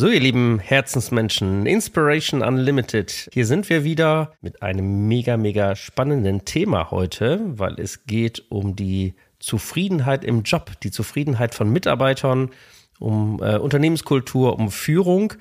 So, ihr lieben Herzensmenschen, Inspiration Unlimited. Hier sind wir wieder mit einem mega, mega spannenden Thema heute, weil es geht um die Zufriedenheit im Job, die Zufriedenheit von Mitarbeitern, um äh, Unternehmenskultur, um Führung.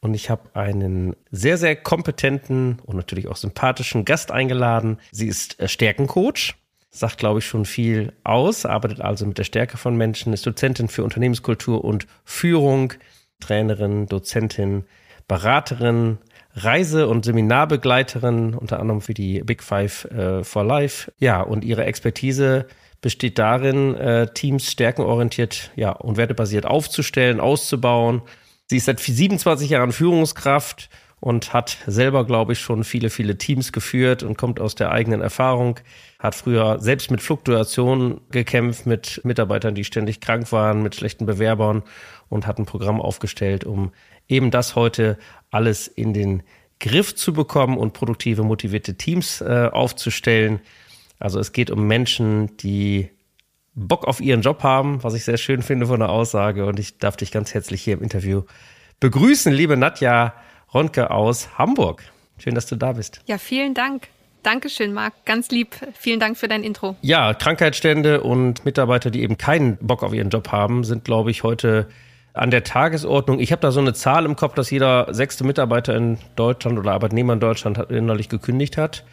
Und ich habe einen sehr, sehr kompetenten und natürlich auch sympathischen Gast eingeladen. Sie ist äh, Stärkencoach, sagt, glaube ich, schon viel aus, arbeitet also mit der Stärke von Menschen, ist Dozentin für Unternehmenskultur und Führung Trainerin, Dozentin, Beraterin, Reise- und Seminarbegleiterin, unter anderem für die Big Five äh, for Life. Ja, und ihre Expertise besteht darin, äh, Teams stärkenorientiert ja, und wertebasiert aufzustellen, auszubauen. Sie ist seit 27 Jahren Führungskraft und hat selber, glaube ich, schon viele, viele Teams geführt und kommt aus der eigenen Erfahrung, hat früher selbst mit Fluktuationen gekämpft, mit Mitarbeitern, die ständig krank waren, mit schlechten Bewerbern und hat ein Programm aufgestellt, um eben das heute alles in den Griff zu bekommen und produktive, motivierte Teams äh, aufzustellen. Also es geht um Menschen, die Bock auf ihren Job haben, was ich sehr schön finde von der Aussage. Und ich darf dich ganz herzlich hier im Interview begrüßen, liebe Nadja Ronke aus Hamburg. Schön, dass du da bist. Ja, vielen Dank. Dankeschön, Marc. Ganz lieb. Vielen Dank für dein Intro. Ja, Krankheitsstände und Mitarbeiter, die eben keinen Bock auf ihren Job haben, sind, glaube ich, heute an der Tagesordnung. Ich habe da so eine Zahl im Kopf, dass jeder sechste Mitarbeiter in Deutschland oder Arbeitnehmer in Deutschland hat, innerlich gekündigt hat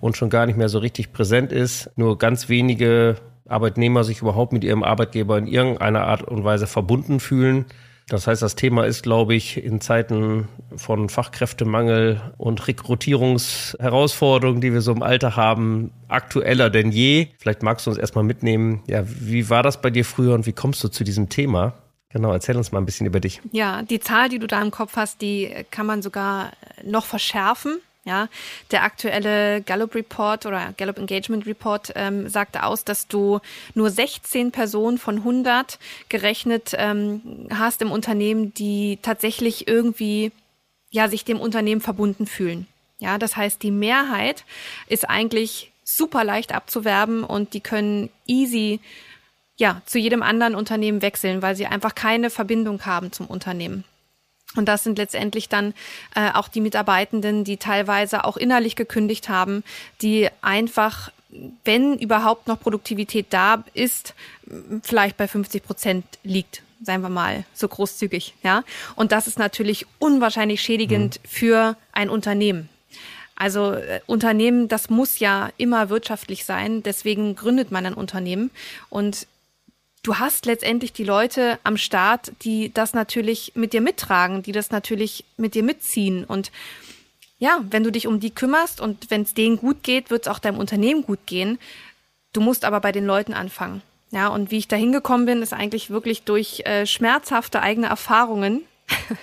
und schon gar nicht mehr so richtig präsent ist. Nur ganz wenige Arbeitnehmer sich überhaupt mit ihrem Arbeitgeber in irgendeiner Art und Weise verbunden fühlen. Das heißt, das Thema ist, glaube ich, in Zeiten von Fachkräftemangel und Rekrutierungsherausforderungen, die wir so im Alter haben, aktueller denn je. Vielleicht magst du uns erstmal mitnehmen. Ja, wie war das bei dir früher und wie kommst du zu diesem Thema? Genau, erzähl uns mal ein bisschen über dich. Ja, die Zahl, die du da im Kopf hast, die kann man sogar noch verschärfen. Ja, der aktuelle Gallup Report oder Gallup Engagement Report ähm, sagte aus, dass du nur 16 Personen von 100 gerechnet ähm, hast im Unternehmen, die tatsächlich irgendwie ja sich dem Unternehmen verbunden fühlen. Ja, das heißt, die Mehrheit ist eigentlich super leicht abzuwerben und die können easy ja, zu jedem anderen Unternehmen wechseln, weil sie einfach keine Verbindung haben zum Unternehmen. Und das sind letztendlich dann äh, auch die Mitarbeitenden, die teilweise auch innerlich gekündigt haben, die einfach, wenn überhaupt noch Produktivität da ist, vielleicht bei 50 Prozent liegt seien wir mal so großzügig, ja. Und das ist natürlich unwahrscheinlich schädigend mhm. für ein Unternehmen. Also äh, Unternehmen, das muss ja immer wirtschaftlich sein, deswegen gründet man ein Unternehmen. Und du hast letztendlich die Leute am Start, die das natürlich mit dir mittragen, die das natürlich mit dir mitziehen. Und ja, wenn du dich um die kümmerst und wenn es denen gut geht, wird es auch deinem Unternehmen gut gehen. Du musst aber bei den Leuten anfangen. Ja, und wie ich da hingekommen bin, ist eigentlich wirklich durch äh, schmerzhafte eigene Erfahrungen.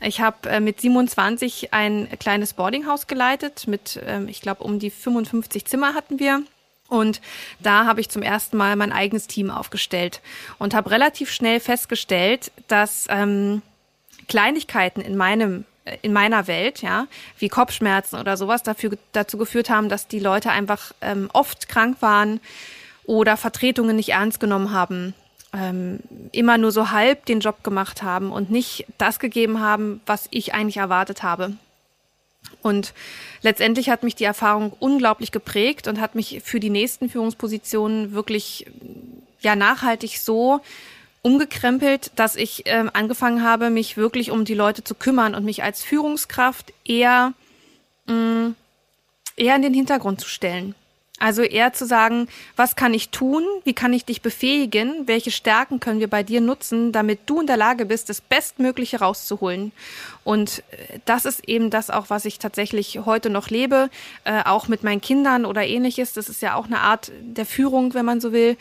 Ich habe äh, mit 27 ein kleines Boardinghaus geleitet. Mit, ähm, ich glaube, um die 55 Zimmer hatten wir. Und da habe ich zum ersten Mal mein eigenes Team aufgestellt und habe relativ schnell festgestellt, dass ähm, Kleinigkeiten in meinem äh, in meiner Welt, ja, wie Kopfschmerzen oder sowas, dafür, dazu geführt haben, dass die Leute einfach ähm, oft krank waren oder Vertretungen nicht ernst genommen haben, ähm, immer nur so halb den Job gemacht haben und nicht das gegeben haben, was ich eigentlich erwartet habe. Und letztendlich hat mich die Erfahrung unglaublich geprägt und hat mich für die nächsten Führungspositionen wirklich ja nachhaltig so umgekrempelt, dass ich äh, angefangen habe, mich wirklich um die Leute zu kümmern und mich als Führungskraft eher mh, mm, eher in den Hintergrund zu stellen. Also eher zu sagen, was kann ich tun? Wie kann ich dich befähigen? Welche Stärken können wir bei dir nutzen, damit du in der Lage bist, das Bestmögliche rauszuholen? Und äh, das ist eben das auch, was ich tatsächlich heute noch lebe, äh, auch mit meinen Kindern oder ähnliches. Das ist ja auch eine Art der Führung, wenn man so will.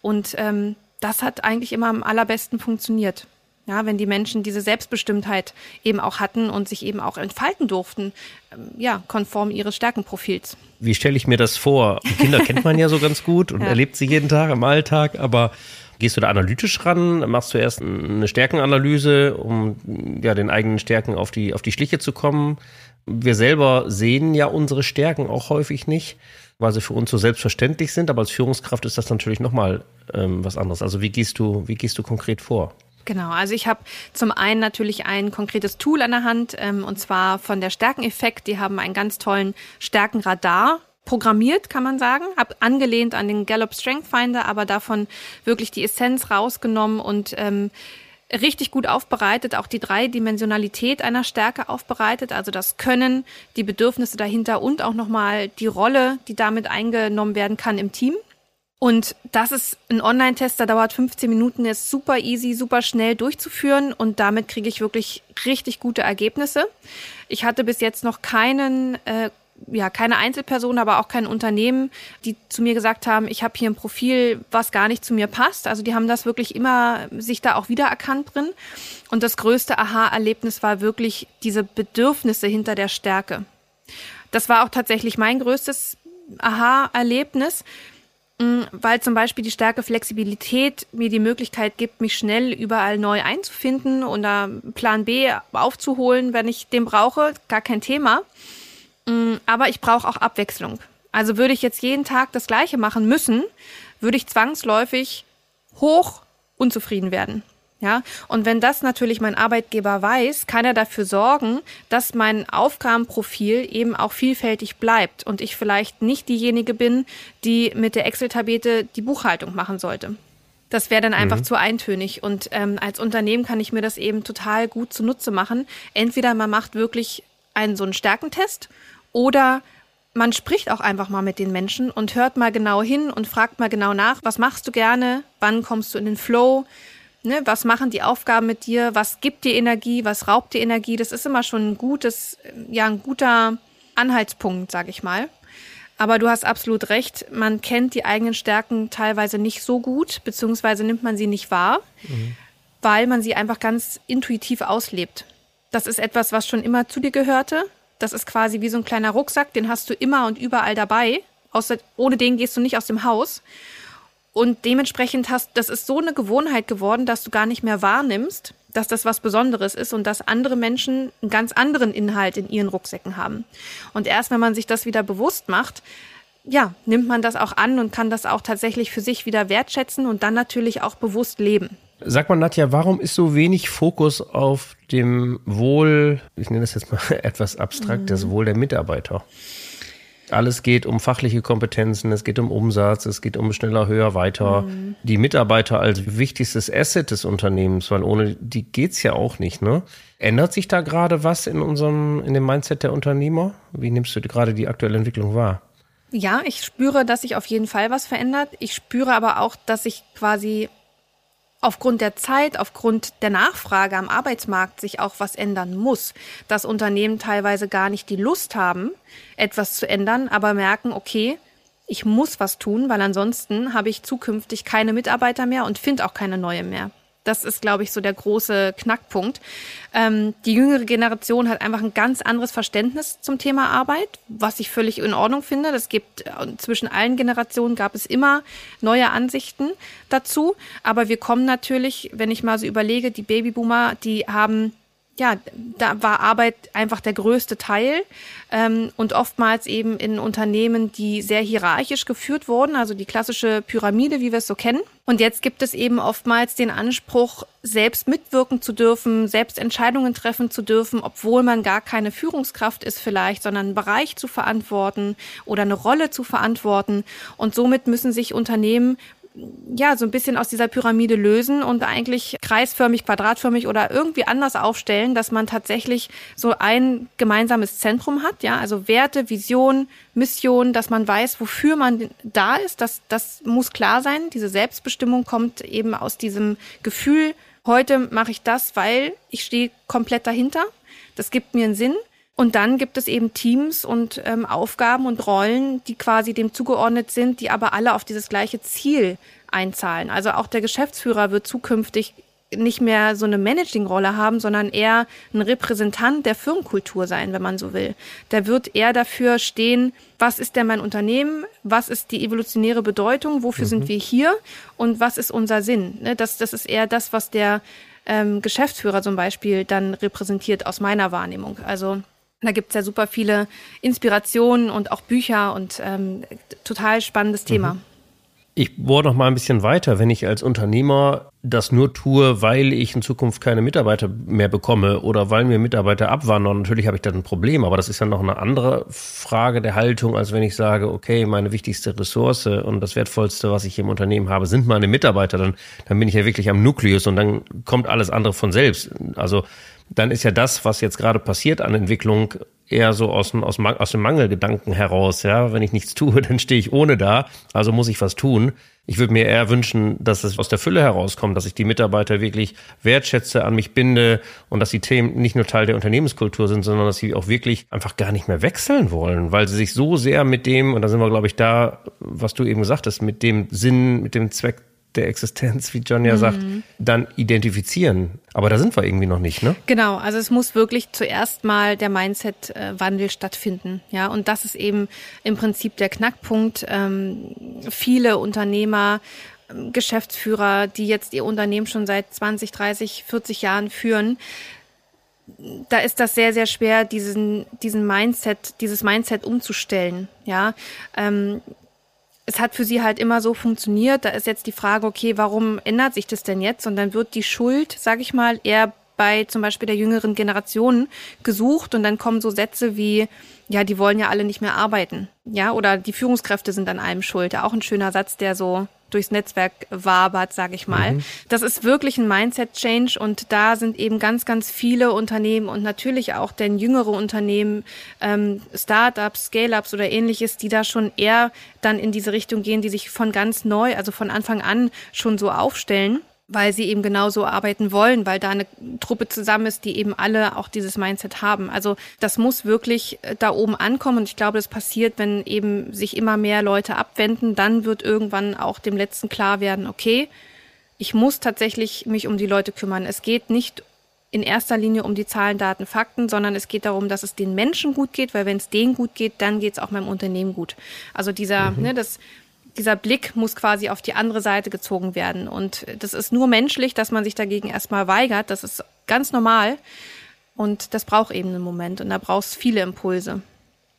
Und ähm, das hat eigentlich immer am allerbesten funktioniert. Ja, wenn die Menschen diese Selbstbestimmtheit eben auch hatten und sich eben auch entfalten durften, ähm, ja, konform ihres Stärkenprofils. Wie stelle ich mir das vor? Kinder kennt man ja so ganz gut und ja. erlebt sie jeden Tag im Alltag, aber Gehst du da analytisch ran? Machst du erst eine Stärkenanalyse, um ja den eigenen Stärken auf die, auf die Schliche zu kommen? Wir selber sehen ja unsere Stärken auch häufig nicht, weil sie für uns so selbstverständlich sind. Aber als Führungskraft ist das natürlich nochmal ähm, was anderes. Also wie gehst du, wie gehst du konkret vor? Genau, also ich habe zum einen natürlich ein konkretes Tool an der Hand, ähm, und zwar von der Stärkeneffekt. Die haben einen ganz tollen Stärkenradar programmiert, kann man sagen, habe angelehnt an den Gallup Strength Finder, aber davon wirklich die Essenz rausgenommen und ähm, richtig gut aufbereitet, auch die Dreidimensionalität einer Stärke aufbereitet, also das Können, die Bedürfnisse dahinter und auch nochmal die Rolle, die damit eingenommen werden kann im Team. Und das ist ein Online-Test, der dauert 15 Minuten, ist super easy, super schnell durchzuführen und damit kriege ich wirklich richtig gute Ergebnisse. Ich hatte bis jetzt noch keinen, äh, ja, keine Einzelperson, aber auch kein Unternehmen, die zu mir gesagt haben, ich habe hier ein Profil, was gar nicht zu mir passt. Also die haben das wirklich immer sich da auch wiedererkannt drin. Und das größte Aha-Erlebnis war wirklich diese Bedürfnisse hinter der Stärke. Das war auch tatsächlich mein größtes Aha-Erlebnis weil zum Beispiel die starke Flexibilität mir die Möglichkeit gibt, mich schnell überall neu einzufinden oder Plan B aufzuholen, wenn ich den brauche, gar kein Thema. Mm, aber ich brauche auch Abwechslung. Also würde ich jetzt jeden Tag das Gleiche machen müssen, würde ich zwangsläufig hoch unzufrieden werden. Ja, und wenn das natürlich mein Arbeitgeber weiß, kann er dafür sorgen, dass mein Aufgabenprofil eben auch vielfältig bleibt und ich vielleicht nicht diejenige bin, die mit der Excel-Tabete die Buchhaltung machen sollte. Das wäre dann einfach mhm. zu eintönig. Und ähm, als Unternehmen kann ich mir das eben total gut zunutze machen. Entweder man macht wirklich einen so einen Stärkentest oder man spricht auch einfach mal mit den Menschen und hört mal genau hin und fragt mal genau nach, was machst du gerne, wann kommst du in den Flow, Ne, was machen die Aufgaben mit dir? Was gibt dir Energie? Was raubt dir Energie? Das ist immer schon ein gutes, ja, ein guter Anhaltspunkt, sag ich mal. Aber du hast absolut recht. Man kennt die eigenen Stärken teilweise nicht so gut, beziehungsweise nimmt man sie nicht wahr, mhm. weil man sie einfach ganz intuitiv auslebt. Das ist etwas, was schon immer zu dir gehörte. Das ist quasi wie so ein kleiner Rucksack, den hast du immer und überall dabei. Außer, ohne den gehst du nicht aus dem Haus. Und dementsprechend hast, das ist so eine Gewohnheit geworden, dass du gar nicht mehr wahrnimmst, dass das was Besonderes ist und dass andere Menschen einen ganz anderen Inhalt in ihren Rucksäcken haben. Und erst wenn man sich das wieder bewusst macht, ja, nimmt man das auch an und kann das auch tatsächlich für sich wieder wertschätzen und dann natürlich auch bewusst leben. Sag mal, Nadja, warum ist so wenig Fokus auf dem Wohl, ich nenne das jetzt mal etwas abstrakt, mhm. das Wohl der Mitarbeiter? Alles geht um fachliche Kompetenzen, es geht um Umsatz, es geht um schneller, höher, weiter. Mhm. Die Mitarbeiter als wichtigstes Asset des Unternehmens, weil ohne die geht's ja auch nicht, ne? Ändert sich da gerade was in unserem, in dem Mindset der Unternehmer? Wie nimmst du gerade die aktuelle Entwicklung wahr? Ja, ich spüre, dass sich auf jeden Fall was verändert. Ich spüre aber auch, dass sich quasi aufgrund der Zeit, aufgrund der Nachfrage am Arbeitsmarkt sich auch was ändern muss. Dass Unternehmen teilweise gar nicht die Lust haben, etwas zu ändern, aber merken, okay, ich muss was tun, weil ansonsten habe ich zukünftig keine Mitarbeiter mehr und finde auch keine neue mehr. Das ist, glaube ich, so der große Knackpunkt. Ähm, die jüngere Generation hat einfach ein ganz anderes Verständnis zum Thema Arbeit, was ich völlig in Ordnung finde. Das gibt äh, zwischen allen Generationen gab es immer neue Ansichten dazu. Aber wir kommen natürlich, wenn ich mal so überlege, die Babyboomer, die haben ja, da war Arbeit einfach der größte Teil ähm, und oftmals eben in Unternehmen, die sehr hierarchisch geführt wurden, also die klassische Pyramide, wie wir es so kennen. Und jetzt gibt es eben oftmals den Anspruch, selbst mitwirken zu dürfen, selbst Entscheidungen treffen zu dürfen, obwohl man gar keine Führungskraft ist vielleicht, sondern einen Bereich zu verantworten oder eine Rolle zu verantworten. Und somit müssen sich Unternehmen ja, so ein bisschen aus dieser Pyramide lösen und eigentlich kreisförmig, quadratförmig oder irgendwie anders aufstellen, dass man tatsächlich so ein gemeinsames Zentrum hat, ja, also Werte, Vision, Mission, dass man weiß, wofür man da ist, das, das muss klar sein. Diese Selbstbestimmung kommt eben aus diesem Gefühl, heute mache ich das, weil ich stehe komplett dahinter. Das gibt mir einen Sinn. Und dann gibt es eben Teams und ähm, Aufgaben und Rollen, die quasi dem zugeordnet sind, die aber alle auf dieses gleiche Ziel einzahlen. Also auch der Geschäftsführer wird zukünftig nicht mehr so eine Managing-Rolle haben, sondern eher ein Repräsentant der Firmenkultur sein, wenn man so will. Der wird eher dafür stehen, was ist denn mein Unternehmen, was ist die evolutionäre Bedeutung, wofür mhm. sind wir hier und was ist unser Sinn. Ne, das, das ist eher das, was der ähm, Geschäftsführer zum Beispiel dann repräsentiert aus meiner Wahrnehmung. Also da gibt's ja super viele Inspirationen und auch Bücher und ähm, total spannendes Thema. Mhm. Ich bohre noch mal ein bisschen weiter. Wenn ich als Unternehmer das nur tue, weil ich in Zukunft keine Mitarbeiter mehr bekomme oder weil mir Mitarbeiter abwandern, natürlich habe ich da ein Problem. Aber das ist ja noch eine andere Frage der Haltung, als wenn ich sage, okay, meine wichtigste Ressource und das Wertvollste, was ich im Unternehmen habe, sind meine Mitarbeiter. Dann, dann bin ich ja wirklich am Nukleus und dann kommt alles andere von selbst. Also dann ist ja das, was jetzt gerade passiert an Entwicklung, eher so aus, aus, aus dem Mangelgedanken heraus. Ja, wenn ich nichts tue, dann stehe ich ohne da. Also muss ich was tun. Ich würde mir eher wünschen, dass es aus der Fülle herauskommt, dass ich die Mitarbeiter wirklich wertschätze, an mich binde und dass die Themen nicht nur Teil der Unternehmenskultur sind, sondern dass sie auch wirklich einfach gar nicht mehr wechseln wollen, weil sie sich so sehr mit dem, und da sind wir, glaube ich, da, was du eben gesagt hast, mit dem Sinn, mit dem Zweck der Existenz, wie John ja mhm. sagt, dann identifizieren. Aber da sind wir irgendwie noch nicht, ne? Genau, also es muss wirklich zuerst mal der Mindset-Wandel stattfinden. Ja, und das ist eben im Prinzip der Knackpunkt. Ähm, viele Unternehmer, ähm, Geschäftsführer, die jetzt ihr Unternehmen schon seit 20, 30, 40 Jahren führen, da ist das sehr, sehr schwer, diesen, diesen Mindset, dieses Mindset umzustellen. Ja, ähm, es hat für sie halt immer so funktioniert. Da ist jetzt die Frage, okay, warum ändert sich das denn jetzt? Und dann wird die Schuld, sage ich mal, eher bei zum Beispiel der jüngeren Generation gesucht und dann kommen so Sätze wie, ja, die wollen ja alle nicht mehr arbeiten. Ja, oder die Führungskräfte sind an allem schuld. Auch ein schöner Satz, der so durchs Netzwerk wabert, sage ich mal. Mhm. Das ist wirklich ein Mindset-Change und da sind eben ganz, ganz viele Unternehmen und natürlich auch denn jüngere Unternehmen, ähm, Startups, Scale-ups oder ähnliches, die da schon eher dann in diese Richtung gehen, die sich von ganz neu, also von Anfang an schon so aufstellen weil sie eben genauso arbeiten wollen, weil da eine Truppe zusammen ist, die eben alle auch dieses Mindset haben. Also das muss wirklich äh, da oben ankommen und ich glaube, das passiert, wenn eben sich immer mehr Leute abwenden, dann wird irgendwann auch dem Letzten klar werden, okay, ich muss tatsächlich mich um die Leute kümmern. Es geht nicht in erster Linie um die Zahlen, Daten, Fakten, sondern es geht darum, dass es den Menschen gut geht, weil wenn es denen gut geht, dann geht es auch meinem Unternehmen gut. Also dieser, mhm. ne, das dieser Blick muss quasi auf die andere Seite gezogen werden. Und das ist nur menschlich, dass man sich dagegen erstmal weigert. Das ist ganz normal. Und das braucht eben einen Moment. Und da brauchst viele Impulse.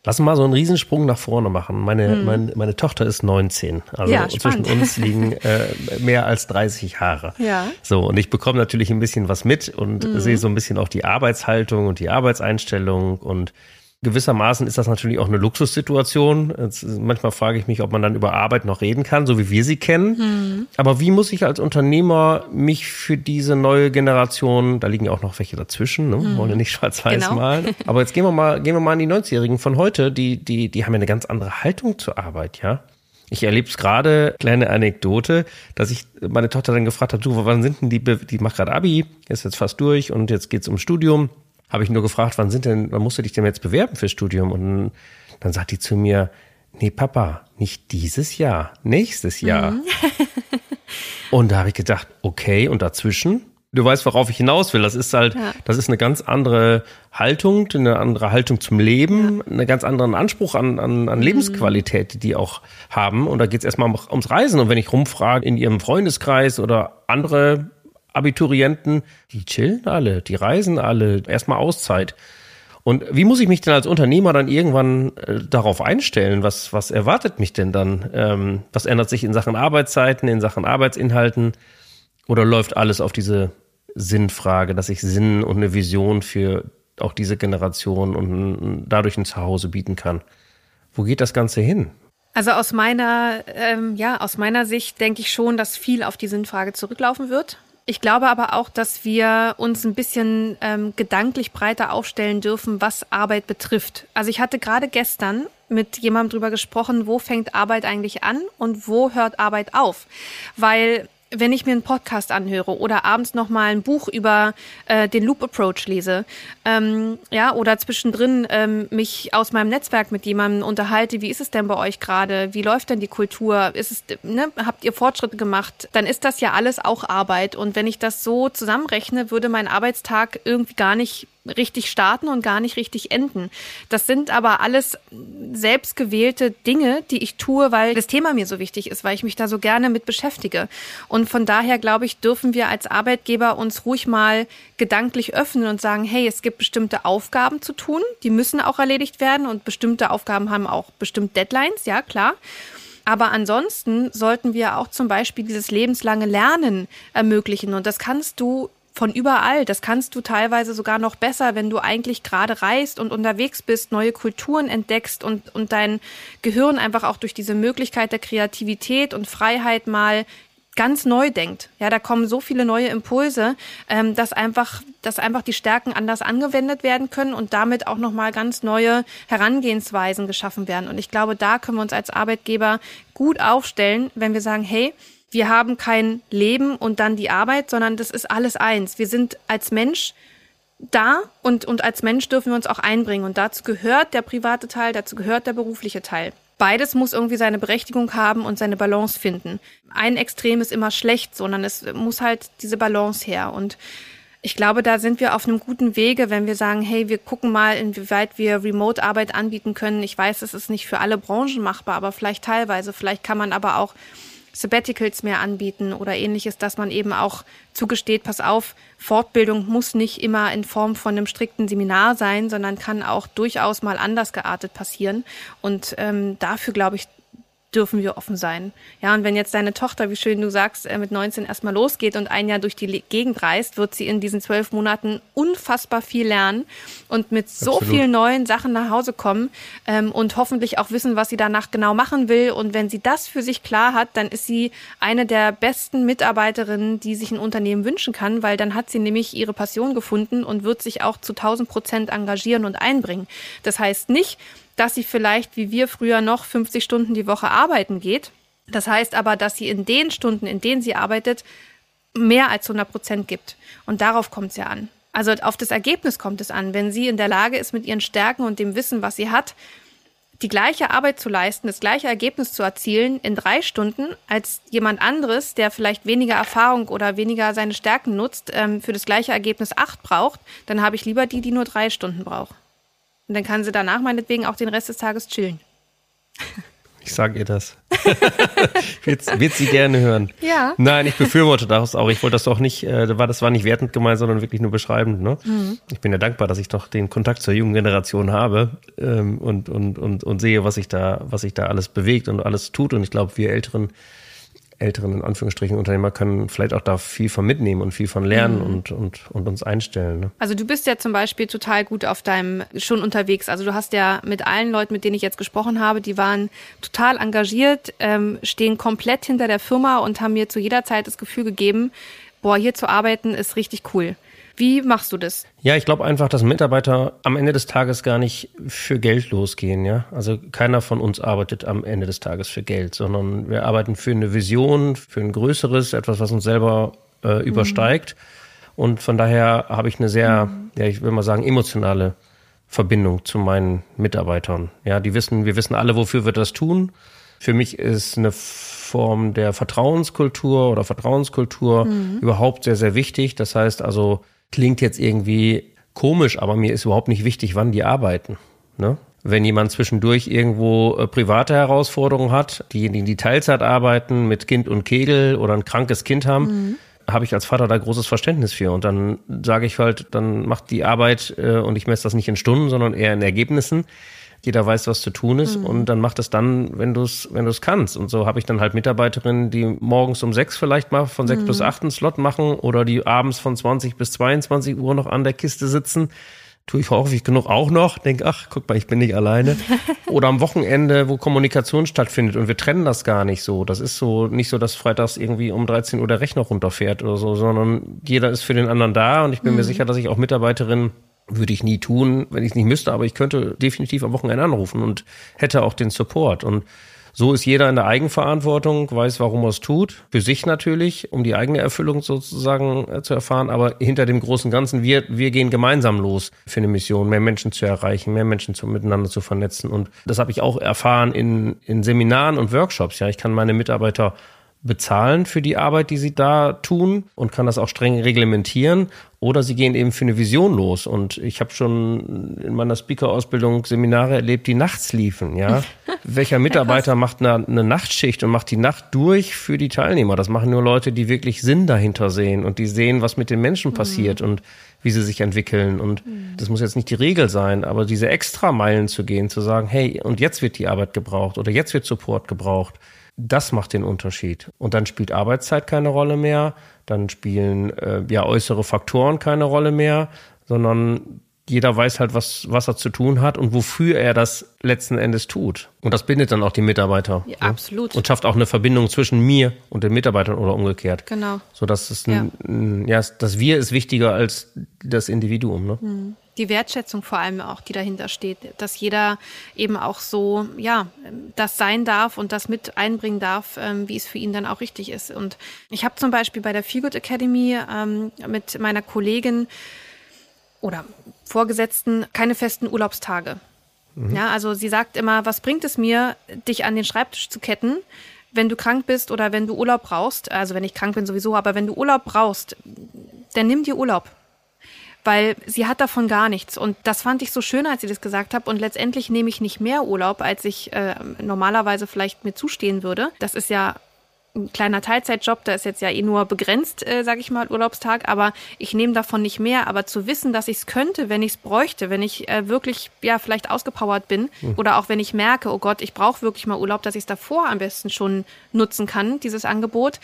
Lass mal so einen Riesensprung nach vorne machen. Meine, hm. meine, meine Tochter ist 19. Also ja, zwischen uns liegen äh, mehr als 30 Haare. Ja. So, und ich bekomme natürlich ein bisschen was mit und mhm. sehe so ein bisschen auch die Arbeitshaltung und die Arbeitseinstellung und Gewissermaßen ist das natürlich auch eine Luxussituation. Jetzt, manchmal frage ich mich, ob man dann über Arbeit noch reden kann, so wie wir sie kennen. Mhm. Aber wie muss ich als Unternehmer mich für diese neue Generation, da liegen ja auch noch welche dazwischen, ne? Mhm. wollen ja nicht schwarz-weiß genau. malen. Aber jetzt gehen wir mal, gehen wir mal an die 90-Jährigen von heute, die, die, die haben ja eine ganz andere Haltung zur Arbeit, ja. Ich erlebe es gerade, kleine Anekdote, dass ich meine Tochter dann gefragt habe, du, wann sind denn die, die macht gerade Abi, ist jetzt fast durch und jetzt geht's um Studium habe ich nur gefragt, wann sind denn, wann musst du dich denn jetzt bewerben fürs Studium? Und dann sagt die zu mir, nee, Papa, nicht dieses Jahr, nächstes Jahr. Mhm. und da habe ich gedacht, okay, und dazwischen? Du weißt, worauf ich hinaus will. Das ist halt, ja. das ist eine ganz andere Haltung, eine andere Haltung zum Leben, ja. einen ganz anderen Anspruch an, an, an mhm. Lebensqualität, die die auch haben. Und da geht es erstmal ums Reisen. Und wenn ich rumfrage in ihrem Freundeskreis oder andere Abiturienten, die chillen alle, die reisen alle, erstmal Auszeit. Und wie muss ich mich denn als Unternehmer dann irgendwann äh, darauf einstellen? Was, was erwartet mich denn dann? Ähm, was ändert sich in Sachen Arbeitszeiten, in Sachen Arbeitsinhalten? Oder läuft alles auf diese Sinnfrage, dass ich Sinn und eine Vision für auch diese Generation und dadurch ein Zuhause bieten kann? Wo geht das Ganze hin? Also aus meiner, ähm, ja, aus meiner Sicht denke ich schon, dass viel auf die Sinnfrage zurücklaufen wird. Ich glaube aber auch, dass wir uns ein bisschen ähm, gedanklich breiter aufstellen dürfen, was Arbeit betrifft. Also ich hatte gerade gestern mit jemandem drüber gesprochen, wo fängt Arbeit eigentlich an und wo hört Arbeit auf? Weil wenn ich mir einen Podcast anhöre oder abends nochmal ein Buch über äh, den Loop Approach lese, ähm, ja, oder zwischendrin ähm, mich aus meinem Netzwerk mit jemandem unterhalte, wie ist es denn bei euch gerade? Wie läuft denn die Kultur? Ist es, ne, habt ihr Fortschritte gemacht? Dann ist das ja alles auch Arbeit. Und wenn ich das so zusammenrechne, würde mein Arbeitstag irgendwie gar nicht richtig starten und gar nicht richtig enden. Das sind aber alles selbstgewählte Dinge, die ich tue, weil das Thema mir so wichtig ist, weil ich mich da so gerne mit beschäftige. Und von daher glaube ich, dürfen wir als Arbeitgeber uns ruhig mal gedanklich öffnen und sagen, hey, es gibt bestimmte Aufgaben zu tun, die müssen auch erledigt werden und bestimmte Aufgaben haben auch bestimmt Deadlines, ja klar. Aber ansonsten sollten wir auch zum Beispiel dieses lebenslange Lernen ermöglichen. Und das kannst du von überall. Das kannst du teilweise sogar noch besser, wenn du eigentlich gerade reist und unterwegs bist, neue Kulturen entdeckst und, und dein Gehirn einfach auch durch diese Möglichkeit der Kreativität und Freiheit mal ganz neu denkt. Ja, da kommen so viele neue Impulse, ähm, dass einfach, dass einfach die Stärken anders angewendet werden können und damit auch nochmal ganz neue Herangehensweisen geschaffen werden. Und ich glaube, da können wir uns als Arbeitgeber gut aufstellen, wenn wir sagen, hey, wir haben kein Leben und dann die Arbeit, sondern das ist alles eins. Wir sind als Mensch da und, und als Mensch dürfen wir uns auch einbringen. Und dazu gehört der private Teil, dazu gehört der berufliche Teil. Beides muss irgendwie seine Berechtigung haben und seine Balance finden. Ein Extrem ist immer schlecht, sondern es muss halt diese Balance her. Und ich glaube, da sind wir auf einem guten Wege, wenn wir sagen, hey, wir gucken mal, inwieweit wir Remote-Arbeit anbieten können. Ich weiß, es ist nicht für alle Branchen machbar, aber vielleicht teilweise. Vielleicht kann man aber auch Sabbaticals mehr anbieten oder ähnliches, dass man eben auch zugesteht, pass auf, Fortbildung muss nicht immer in Form von einem strikten Seminar sein, sondern kann auch durchaus mal anders geartet passieren. Und ähm, dafür, glaube ich, dürfen wir offen sein. Ja, und wenn jetzt deine Tochter, wie schön du sagst, äh, mit 19 erstmal losgeht und ein Jahr durch die Gegend reist, wird sie in diesen zwölf Monaten unfassbar viel lernen und mit so Absolut. vielen neuen Sachen nach Hause kommen ähm, und hoffentlich auch wissen, was sie danach genau machen will. Und wenn sie das für sich klar hat, dann ist sie eine der besten Mitarbeiterinnen, die sich ein Unternehmen wünschen kann, weil dann hat sie nämlich ihre Passion gefunden und wird sich auch zu 1000 Prozent engagieren und einbringen. Das heißt nicht, dass sie vielleicht wie wir früher noch 50 Stunden die Woche arbeiten geht. Das heißt aber, dass sie in den Stunden, in denen sie arbeitet, mehr als 100 Prozent gibt. Und darauf kommt es ja an. Also auf das Ergebnis kommt es an. Wenn sie in der Lage ist, mit ihren Stärken und dem Wissen, was sie hat, die gleiche Arbeit zu leisten, das gleiche Ergebnis zu erzielen in drei Stunden als jemand anderes, der vielleicht weniger Erfahrung oder weniger seine Stärken nutzt, ähm, für das gleiche Ergebnis acht braucht, dann habe ich lieber die, die nur drei Stunden braucht. Und dann kann sie danach meinetwegen auch den Rest des Tages chillen. Ich sage ihr das. wird, wird sie gerne hören. Ja. Nein, ich befürworte das auch. Ich wollte das auch nicht, äh, das war nicht wertend gemeint, sondern wirklich nur beschreibend. Ne? Mhm. Ich bin ja dankbar, dass ich doch den Kontakt zur jungen Generation habe ähm, und, und, und, und sehe, was sich da, was sich da alles bewegt und alles tut. Und ich glaube, wir Älteren älteren, in Anführungsstrichen, Unternehmer können vielleicht auch da viel von mitnehmen und viel von lernen mhm. und, und, und uns einstellen. Ne? Also du bist ja zum Beispiel total gut auf deinem, schon unterwegs. Also du hast ja mit allen Leuten, mit denen ich jetzt gesprochen habe, die waren total engagiert, ähm, stehen komplett hinter der Firma und haben mir zu jeder Zeit das Gefühl gegeben, boah, hier zu arbeiten ist richtig cool. Wie machst du das? Ja, ich glaube einfach, dass Mitarbeiter am Ende des Tages gar nicht für Geld losgehen, ja. Also keiner von uns arbeitet am Ende des Tages für Geld, sondern wir arbeiten für eine Vision, für ein größeres, etwas, was uns selber äh, übersteigt. Mhm. Und von daher habe ich eine sehr, mhm. ja, ich will mal sagen, emotionale Verbindung zu meinen Mitarbeitern. Ja, die wissen, wir wissen alle, wofür wir das tun. Für mich ist eine Form der Vertrauenskultur oder Vertrauenskultur mhm. überhaupt sehr, sehr wichtig. Das heißt also, Klingt jetzt irgendwie komisch, aber mir ist überhaupt nicht wichtig, wann die arbeiten. Ne? Wenn jemand zwischendurch irgendwo äh, private Herausforderungen hat, diejenigen, die Teilzeit arbeiten mit Kind und Kegel oder ein krankes Kind haben, mhm. habe ich als Vater da großes Verständnis für. Und dann sage ich halt, dann macht die Arbeit äh, und ich messe das nicht in Stunden, sondern eher in Ergebnissen jeder weiß, was zu tun ist mhm. und dann macht es dann, wenn du es wenn du es kannst. Und so habe ich dann halt Mitarbeiterinnen, die morgens um sechs vielleicht mal von sechs mhm. bis acht einen Slot machen oder die abends von 20 bis 22 Uhr noch an der Kiste sitzen. Tue ich häufig genug auch noch, denk, ach, guck mal, ich bin nicht alleine. Oder am Wochenende, wo Kommunikation stattfindet und wir trennen das gar nicht so. Das ist so nicht so, dass freitags irgendwie um 13 Uhr der Rechner runterfährt oder so, sondern jeder ist für den anderen da und ich bin mhm. mir sicher, dass ich auch Mitarbeiterinnen würde ich nie tun, wenn ich es nicht müsste, aber ich könnte definitiv am Wochenende anrufen und hätte auch den Support. Und So ist jeder in der Eigenverantwortung, weiß, warum er es tut. Für sich natürlich, um die eigene Erfüllung sozusagen äh, zu erfahren. Aber hinter dem großen Ganzen, wir, wir gehen gemeinsam los für eine Mission, mehr Menschen zu erreichen, mehr Menschen zu, miteinander zu vernetzen. Und das habe ich auch erfahren in, in Seminaren und Workshops. Ja, ich kann meine Mitarbeiter bezahlen für die Arbeit, die sie da tun und kann das auch streng reglementieren. Oder sie gehen eben für eine Vision los. Und ich habe schon in meiner Speaker-Ausbildung Seminare erlebt, die nachts liefen. Ja, welcher Mitarbeiter macht eine, eine, Nachtschicht und macht die Nacht durch für die Teilnehmer? Das machen nur Leute, die wirklich Sinn dahinter sehen und die sehen, was mit den Menschen passiert mhm. und wie sie sich entwickeln. Und mhm. das muss jetzt nicht die Regel sein, aber diese extra Meilen zu gehen, zu sagen, hey, und jetzt wird die Arbeit gebraucht oder jetzt wird Support gebraucht das macht den Unterschied. Und dann spielt Arbeitszeit keine Rolle mehr, dann spielen äh, ja äußere Faktoren keine Rolle mehr, sondern jeder weiß halt, was, was er zu tun hat und wofür er das letzten Endes tut. Und das bindet dann auch die Mitarbeiter. Ja, absolut. Und schafft auch eine Verbindung zwischen mir und den Mitarbeitern oder umgekehrt. Genau. So dass es ein, ja. ein, ja, das Wir ist wichtiger als das Individuum. Ne? Mhm die Wertschätzung vor allem auch, die dahinter steht, dass jeder eben auch so, ja, das sein darf und das mit einbringen darf, ähm, wie es für ihn dann auch richtig ist. Und ich habe zum Beispiel bei der Feelgood Academy ähm, mit meiner Kollegin oder Vorgesetzten keine festen Urlaubstage. Mhm. Ja, also sie sagt immer, was bringt es mir, dich an den Schreibtisch zu ketten, wenn du krank bist oder wenn du Urlaub brauchst, also wenn ich krank bin sowieso, aber wenn du Urlaub brauchst, dann nimm dir Urlaub weil sie hat davon gar nichts. Und das fand ich so schön, als sie das gesagt hat. Und letztendlich nehme ich nicht mehr Urlaub, als ich äh, normalerweise vielleicht mir zustehen würde. Das ist ja ein kleiner Teilzeitjob, da ist jetzt ja eh nur begrenzt, äh, sage ich mal, Urlaubstag, aber ich nehme davon nicht mehr. Aber zu wissen, dass ich es könnte, wenn ich es bräuchte, wenn ich äh, wirklich ja vielleicht ausgepowert bin mhm. oder auch wenn ich merke, oh Gott, ich brauche wirklich mal Urlaub, dass ich es davor am besten schon nutzen kann, dieses Angebot,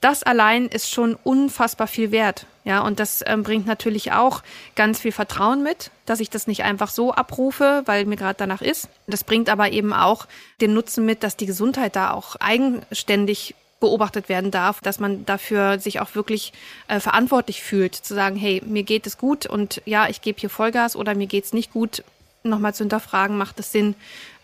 das allein ist schon unfassbar viel wert. Ja, und das ähm, bringt natürlich auch ganz viel Vertrauen mit, dass ich das nicht einfach so abrufe, weil mir gerade danach ist. Das bringt aber eben auch den Nutzen mit, dass die Gesundheit da auch eigenständig beobachtet werden darf, dass man dafür sich auch wirklich äh, verantwortlich fühlt, zu sagen, hey, mir geht es gut und ja, ich gebe hier Vollgas oder mir geht es nicht gut nochmal zu hinterfragen, macht es Sinn,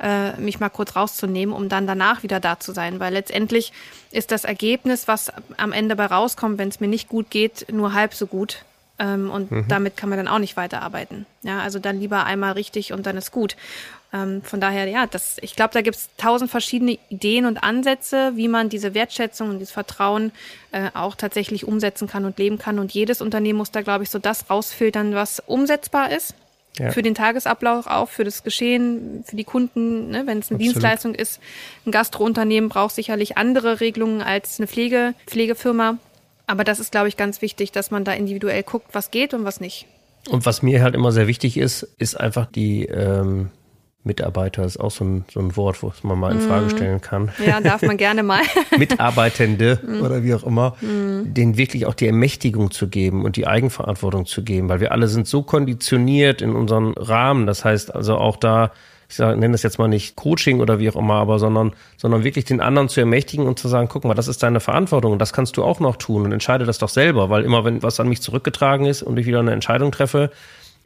äh, mich mal kurz rauszunehmen, um dann danach wieder da zu sein. Weil letztendlich ist das Ergebnis, was am Ende bei rauskommt, wenn es mir nicht gut geht, nur halb so gut. Ähm, und mhm. damit kann man dann auch nicht weiterarbeiten. Ja, also dann lieber einmal richtig und dann ist gut. Ähm, von daher, ja, das, ich glaube, da gibt es tausend verschiedene Ideen und Ansätze, wie man diese Wertschätzung und dieses Vertrauen äh, auch tatsächlich umsetzen kann und leben kann. Und jedes Unternehmen muss da, glaube ich, so das rausfiltern, was umsetzbar ist ja. für den Tagesablauf auch, für das Geschehen, für die Kunden, ne, wenn es eine Absolut. Dienstleistung ist. Ein Gastrounternehmen braucht sicherlich andere Regelungen als eine Pflege, Pflegefirma. Aber das ist, glaube ich, ganz wichtig, dass man da individuell guckt, was geht und was nicht. Und was mir halt immer sehr wichtig ist, ist einfach die ähm, Mitarbeiter ist auch so ein, so ein Wort, was man mal in Frage mhm. stellen kann. Ja, darf man gerne mal. Mitarbeitende mm. oder wie auch immer, mm. denen wirklich auch die Ermächtigung zu geben und die Eigenverantwortung zu geben, weil wir alle sind so konditioniert in unseren Rahmen. Das heißt also auch da, ich sage, nenne das jetzt mal nicht Coaching oder wie auch immer, aber sondern, sondern wirklich den anderen zu ermächtigen und zu sagen, guck mal, das ist deine Verantwortung und das kannst du auch noch tun und entscheide das doch selber, weil immer wenn was an mich zurückgetragen ist und ich wieder eine Entscheidung treffe,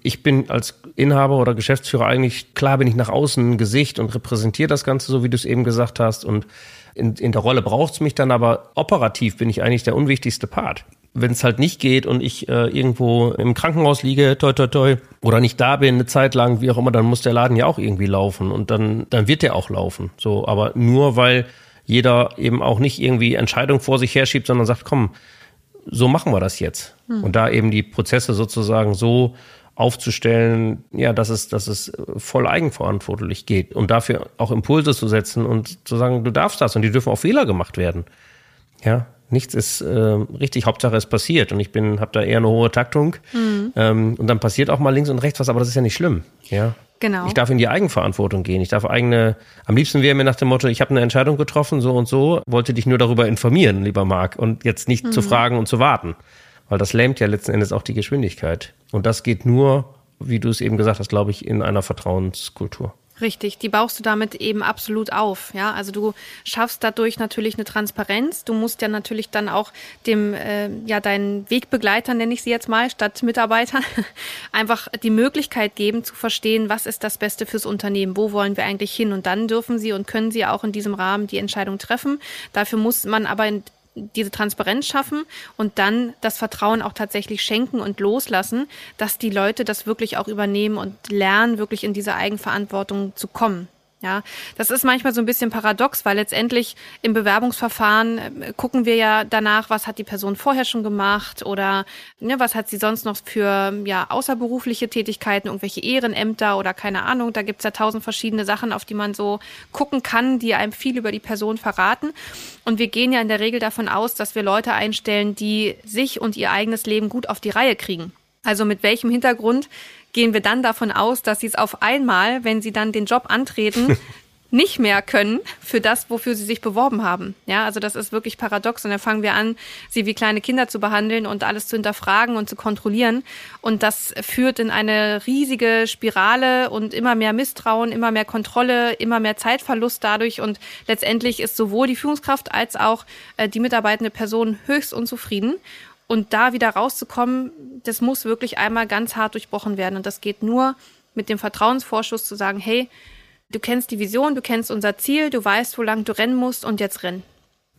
ich bin als Inhaber oder Geschäftsführer eigentlich, klar bin ich nach außen ein Gesicht und repräsentiere das Ganze, so wie du es eben gesagt hast. Und in, in der Rolle braucht es mich dann, aber operativ bin ich eigentlich der unwichtigste Part. Wenn es halt nicht geht und ich äh, irgendwo im Krankenhaus liege, toi toi toi, oder nicht da bin eine Zeit lang, wie auch immer, dann muss der Laden ja auch irgendwie laufen und dann, dann wird der auch laufen. So, aber nur weil jeder eben auch nicht irgendwie Entscheidungen vor sich herschiebt, sondern sagt, komm, so machen wir das jetzt. Hm. Und da eben die Prozesse sozusagen so aufzustellen, ja, dass es, dass es voll eigenverantwortlich geht und dafür auch Impulse zu setzen und zu sagen, du darfst das und die dürfen auch Fehler gemacht werden. Ja, nichts ist äh, richtig, Hauptsache es passiert und ich bin, habe da eher eine hohe Taktung mhm. ähm, und dann passiert auch mal links und rechts was, aber das ist ja nicht schlimm. Ja, Genau. Ich darf in die Eigenverantwortung gehen. Ich darf eigene, am liebsten wäre mir nach dem Motto, ich habe eine Entscheidung getroffen, so und so, wollte dich nur darüber informieren, lieber Marc, und jetzt nicht mhm. zu fragen und zu warten weil das lähmt ja letzten Endes auch die Geschwindigkeit. Und das geht nur, wie du es eben gesagt hast, glaube ich, in einer Vertrauenskultur. Richtig, die baust du damit eben absolut auf. Ja, also du schaffst dadurch natürlich eine Transparenz. Du musst ja natürlich dann auch dem, äh, ja, deinen Wegbegleitern, nenne ich sie jetzt mal, statt Mitarbeitern, einfach die Möglichkeit geben zu verstehen, was ist das Beste fürs Unternehmen, wo wollen wir eigentlich hin. Und dann dürfen sie und können sie auch in diesem Rahmen die Entscheidung treffen. Dafür muss man aber in diese Transparenz schaffen und dann das Vertrauen auch tatsächlich schenken und loslassen, dass die Leute das wirklich auch übernehmen und lernen, wirklich in diese Eigenverantwortung zu kommen. Ja, das ist manchmal so ein bisschen paradox, weil letztendlich im Bewerbungsverfahren äh, gucken wir ja danach, was hat die Person vorher schon gemacht oder ne, was hat sie sonst noch für ja, außerberufliche Tätigkeiten, irgendwelche Ehrenämter oder keine Ahnung. Da gibt's ja tausend verschiedene Sachen, auf die man so gucken kann, die einem viel über die Person verraten. Und wir gehen ja in der Regel davon aus, dass wir Leute einstellen, die sich und ihr eigenes Leben gut auf die Reihe kriegen. Also mit welchem Hintergrund gehen wir dann davon aus, dass sie es auf einmal, wenn sie dann den Job antreten, nicht mehr können für das, wofür sie sich beworben haben. Ja, also das ist wirklich paradox. Und dann fangen wir an, sie wie kleine Kinder zu behandeln und alles zu hinterfragen und zu kontrollieren. Und das führt in eine riesige Spirale und immer mehr Misstrauen, immer mehr Kontrolle, immer mehr Zeitverlust dadurch. Und letztendlich ist sowohl die Führungskraft als auch äh, die mitarbeitende Person höchst unzufrieden. Und da wieder rauszukommen, das muss wirklich einmal ganz hart durchbrochen werden. Und das geht nur mit dem Vertrauensvorschuss zu sagen, hey, du kennst die Vision, du kennst unser Ziel, du weißt, wo lang du rennen musst und jetzt renn.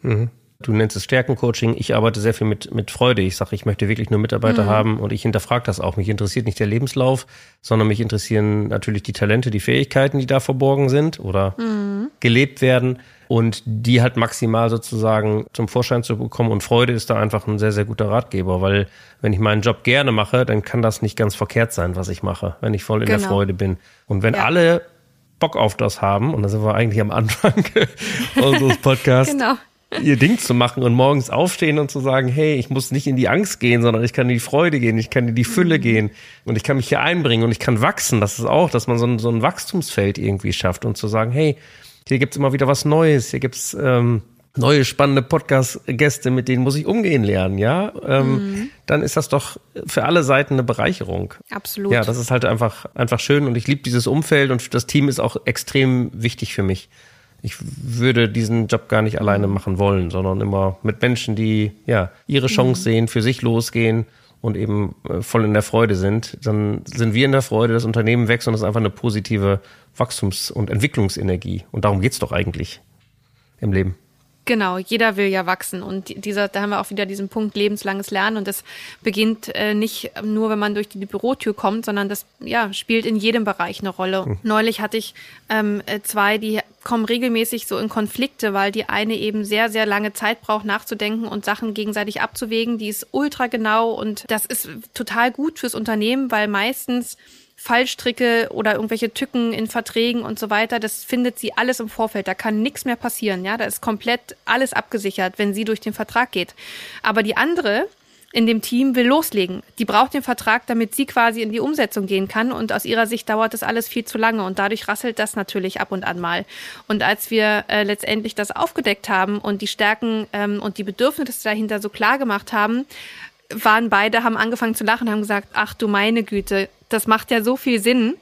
Mhm. Du nennst es Stärkencoaching. Ich arbeite sehr viel mit, mit Freude. Ich sage, ich möchte wirklich nur Mitarbeiter mhm. haben und ich hinterfrage das auch. Mich interessiert nicht der Lebenslauf, sondern mich interessieren natürlich die Talente, die Fähigkeiten, die da verborgen sind oder mhm. gelebt werden und die halt maximal sozusagen zum Vorschein zu bekommen. Und Freude ist da einfach ein sehr, sehr guter Ratgeber, weil wenn ich meinen Job gerne mache, dann kann das nicht ganz verkehrt sein, was ich mache, wenn ich voll in genau. der Freude bin. Und wenn ja. alle Bock auf das haben, und da sind wir eigentlich am Anfang unseres Podcasts, genau. ihr Ding zu machen und morgens aufstehen und zu sagen, hey, ich muss nicht in die Angst gehen, sondern ich kann in die Freude gehen, ich kann in die Fülle mhm. gehen und ich kann mich hier einbringen und ich kann wachsen. Das ist auch, dass man so ein, so ein Wachstumsfeld irgendwie schafft und zu sagen, hey, hier gibt's immer wieder was Neues. Hier gibt's ähm, neue spannende Podcast-Gäste, mit denen muss ich umgehen lernen, ja, ähm, mhm. dann ist das doch für alle Seiten eine Bereicherung. Absolut. Ja, das ist halt einfach, einfach schön und ich liebe dieses Umfeld und das Team ist auch extrem wichtig für mich. Ich würde diesen Job gar nicht alleine mhm. machen wollen, sondern immer mit Menschen, die ja ihre Chance mhm. sehen, für sich losgehen und eben äh, voll in der Freude sind, dann sind wir in der Freude, das Unternehmen wächst und es ist einfach eine positive Wachstums- und Entwicklungsenergie. Und darum geht's doch eigentlich im Leben. Genau, jeder will ja wachsen und dieser, da haben wir auch wieder diesen Punkt lebenslanges Lernen und das beginnt äh, nicht nur, wenn man durch die Bürotür kommt, sondern das ja spielt in jedem Bereich eine Rolle. Mhm. Neulich hatte ich ähm, äh, zwei, die kommen regelmäßig so in Konflikte, weil die eine eben sehr, sehr lange Zeit braucht nachzudenken und Sachen gegenseitig abzuwägen. Die ist ultra genau und das ist total gut fürs Unternehmen, weil meistens Fallstricke oder irgendwelche Tücken in Verträgen und so weiter, das findet sie alles im Vorfeld. Da kann nichts mehr passieren. Ja, da ist komplett alles abgesichert, wenn sie durch den Vertrag geht. Aber die andere in dem Team will loslegen. Die braucht den Vertrag, damit sie quasi in die Umsetzung gehen kann. Und aus ihrer Sicht dauert das alles viel zu lange. Und dadurch rasselt das natürlich ab und an mal. Und als wir äh, letztendlich das aufgedeckt haben und die Stärken ähm, und die Bedürfnisse dahinter so klar gemacht haben, waren beide, haben angefangen zu lachen, haben gesagt, ach du meine Güte, das macht ja so viel Sinn.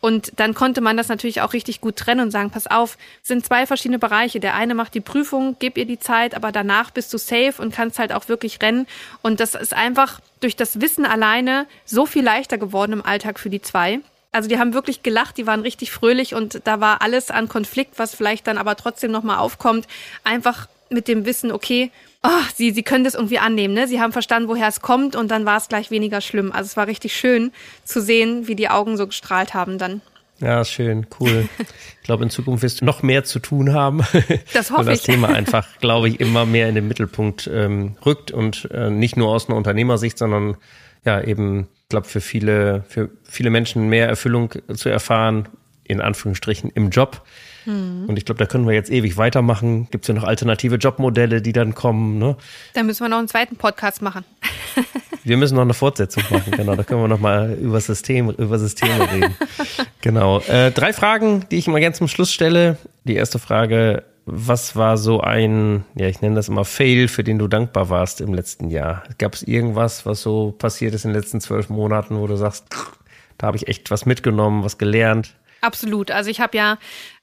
Und dann konnte man das natürlich auch richtig gut trennen und sagen, pass auf, sind zwei verschiedene Bereiche. Der eine macht die Prüfung, gib ihr die Zeit, aber danach bist du safe und kannst halt auch wirklich rennen. Und das ist einfach durch das Wissen alleine so viel leichter geworden im Alltag für die zwei. Also die haben wirklich gelacht, die waren richtig fröhlich und da war alles an Konflikt, was vielleicht dann aber trotzdem nochmal aufkommt, einfach mit dem Wissen, okay, oh, sie, sie können das irgendwie annehmen. Ne? Sie haben verstanden, woher es kommt und dann war es gleich weniger schlimm. Also es war richtig schön zu sehen, wie die Augen so gestrahlt haben dann. Ja, schön, cool. Ich glaube, in Zukunft wirst du noch mehr zu tun haben. Das hoffe weil das ich. Thema einfach, glaube ich, immer mehr in den Mittelpunkt ähm, rückt und äh, nicht nur aus einer Unternehmersicht, sondern ja eben, ich glaube, für viele, für viele Menschen mehr Erfüllung zu erfahren, in Anführungsstrichen, im Job hm. Und ich glaube, da können wir jetzt ewig weitermachen. Gibt es ja noch alternative Jobmodelle, die dann kommen. Ne? Da müssen wir noch einen zweiten Podcast machen. wir müssen noch eine Fortsetzung machen, genau. Da können wir noch mal über System, über Systeme reden. genau. Äh, drei Fragen, die ich immer gerne zum Schluss stelle. Die erste Frage, was war so ein, ja, ich nenne das immer Fail, für den du dankbar warst im letzten Jahr? Gab es irgendwas, was so passiert ist in den letzten zwölf Monaten, wo du sagst, da habe ich echt was mitgenommen, was gelernt? Absolut. Also ich habe ja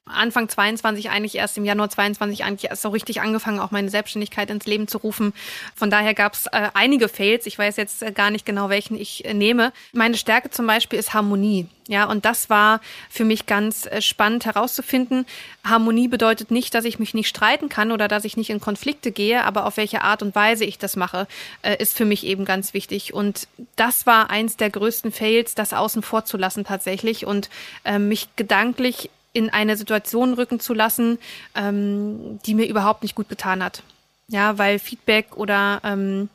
Anfang 22 eigentlich erst im Januar 22 eigentlich erst so richtig angefangen, auch meine Selbstständigkeit ins Leben zu rufen. Von daher gab es äh, einige Fails. Ich weiß jetzt äh, gar nicht genau, welchen ich äh, nehme. Meine Stärke zum Beispiel ist Harmonie. Ja, und das war für mich ganz äh, spannend herauszufinden. Harmonie bedeutet nicht, dass ich mich nicht streiten kann oder dass ich nicht in Konflikte gehe, aber auf welche Art und Weise ich das mache, äh, ist für mich eben ganz wichtig. Und das war eins der größten Fails, das außen vor zu lassen tatsächlich und äh, mich gedanklich in eine Situation rücken zu lassen, ähm, die mir überhaupt nicht gut getan hat. Ja, weil Feedback oder ähm,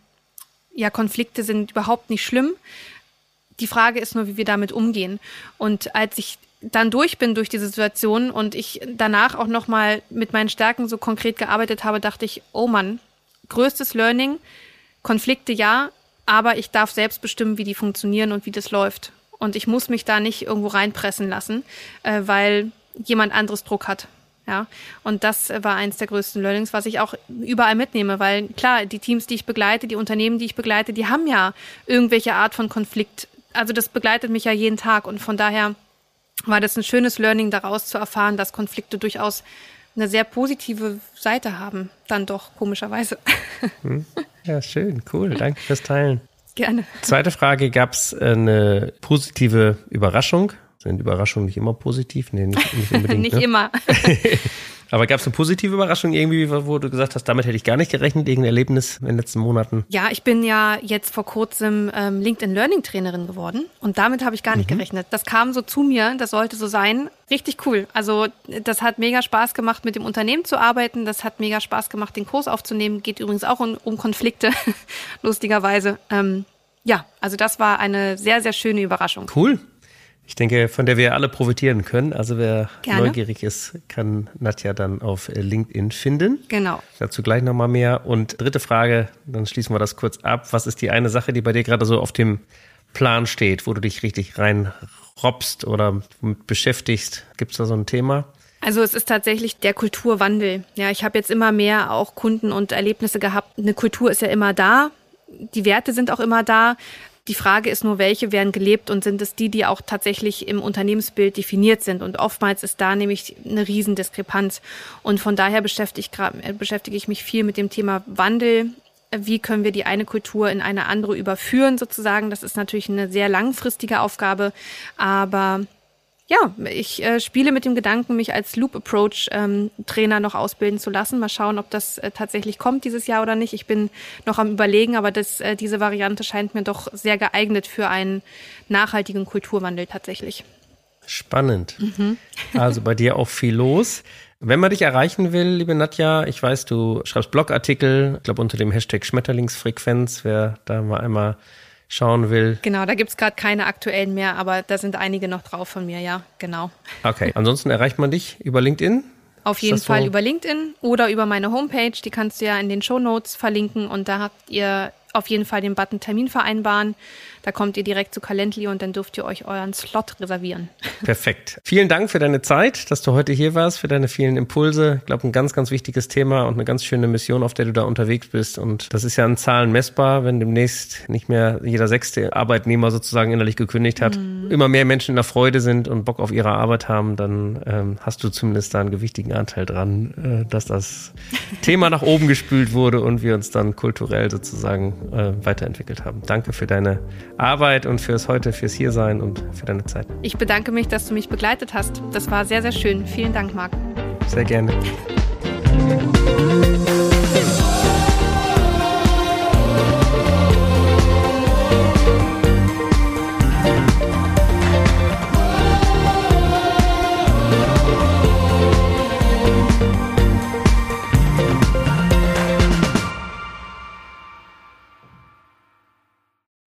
ja, Konflikte sind überhaupt nicht schlimm. Die Frage ist nur, wie wir damit umgehen. Und als ich dann durch bin durch diese Situation und ich danach auch nochmal mit meinen Stärken so konkret gearbeitet habe, dachte ich, oh Mann, größtes Learning, Konflikte ja, aber ich darf selbst bestimmen, wie die funktionieren und wie das läuft. Und ich muss mich da nicht irgendwo reinpressen lassen, äh, weil jemand anderes Druck hat. Ja, und das war eins der größten Learnings, was ich auch überall mitnehme, weil klar, die Teams, die ich begleite, die Unternehmen, die ich begleite, die haben ja irgendwelche Art von Konflikt. Also das begleitet mich ja jeden Tag und von daher war das ein schönes Learning daraus zu erfahren, dass Konflikte durchaus eine sehr positive Seite haben, dann doch komischerweise. Hm. Ja, schön, cool, danke fürs Teilen. Gerne. Zweite Frage, gab es eine positive Überraschung sind Überraschungen nicht immer positiv? Nee, nicht, nicht unbedingt. nicht ne? immer. Aber gab es eine positive Überraschung irgendwie, wo du gesagt hast, damit hätte ich gar nicht gerechnet, irgendein Erlebnis in den letzten Monaten? Ja, ich bin ja jetzt vor kurzem ähm, LinkedIn Learning Trainerin geworden und damit habe ich gar nicht mhm. gerechnet. Das kam so zu mir, das sollte so sein. Richtig cool. Also das hat mega Spaß gemacht, mit dem Unternehmen zu arbeiten. Das hat mega Spaß gemacht, den Kurs aufzunehmen. Geht übrigens auch um, um Konflikte, lustigerweise. Ähm, ja, also das war eine sehr, sehr schöne Überraschung. Cool. Ich denke, von der wir alle profitieren können. Also wer Gerne. neugierig ist, kann Nadja dann auf LinkedIn finden. Genau. Dazu gleich nochmal mehr. Und dritte Frage, dann schließen wir das kurz ab. Was ist die eine Sache, die bei dir gerade so auf dem Plan steht, wo du dich richtig reinrobst oder mit beschäftigst? Gibt es da so ein Thema? Also es ist tatsächlich der Kulturwandel. Ja, ich habe jetzt immer mehr auch Kunden und Erlebnisse gehabt. Eine Kultur ist ja immer da. Die Werte sind auch immer da. Die Frage ist nur, welche werden gelebt und sind es die, die auch tatsächlich im Unternehmensbild definiert sind? Und oftmals ist da nämlich eine Riesendiskrepanz. Und von daher beschäftige ich, äh, beschäftige ich mich viel mit dem Thema Wandel. Wie können wir die eine Kultur in eine andere überführen, sozusagen? Das ist natürlich eine sehr langfristige Aufgabe, aber ja, ich äh, spiele mit dem Gedanken, mich als Loop Approach ähm, Trainer noch ausbilden zu lassen. Mal schauen, ob das äh, tatsächlich kommt dieses Jahr oder nicht. Ich bin noch am Überlegen, aber das, äh, diese Variante scheint mir doch sehr geeignet für einen nachhaltigen Kulturwandel tatsächlich. Spannend. Mhm. Also bei dir auch viel los. Wenn man dich erreichen will, liebe Nadja, ich weiß, du schreibst Blogartikel, ich glaube unter dem Hashtag Schmetterlingsfrequenz, wer da mal einmal schauen will. Genau, da gibt es gerade keine aktuellen mehr, aber da sind einige noch drauf von mir, ja, genau. Okay, ansonsten erreicht man dich über LinkedIn? Auf jeden Fall so? über LinkedIn oder über meine Homepage, die kannst du ja in den Show Notes verlinken und da habt ihr auf jeden Fall den Button Termin vereinbaren. Da kommt ihr direkt zu Calendly und dann dürft ihr euch euren Slot reservieren. Perfekt. Vielen Dank für deine Zeit, dass du heute hier warst, für deine vielen Impulse. Ich glaube, ein ganz, ganz wichtiges Thema und eine ganz schöne Mission, auf der du da unterwegs bist. Und das ist ja an Zahlen messbar, wenn demnächst nicht mehr jeder sechste Arbeitnehmer sozusagen innerlich gekündigt hat, mhm. immer mehr Menschen in der Freude sind und Bock auf ihre Arbeit haben, dann ähm, hast du zumindest da einen gewichtigen Anteil dran, äh, dass das Thema nach oben gespült wurde und wir uns dann kulturell sozusagen äh, weiterentwickelt haben. Danke für deine Arbeit und fürs heute, fürs Hiersein und für deine Zeit. Ich bedanke mich, dass du mich begleitet hast. Das war sehr, sehr schön. Vielen Dank, Marc. Sehr gerne.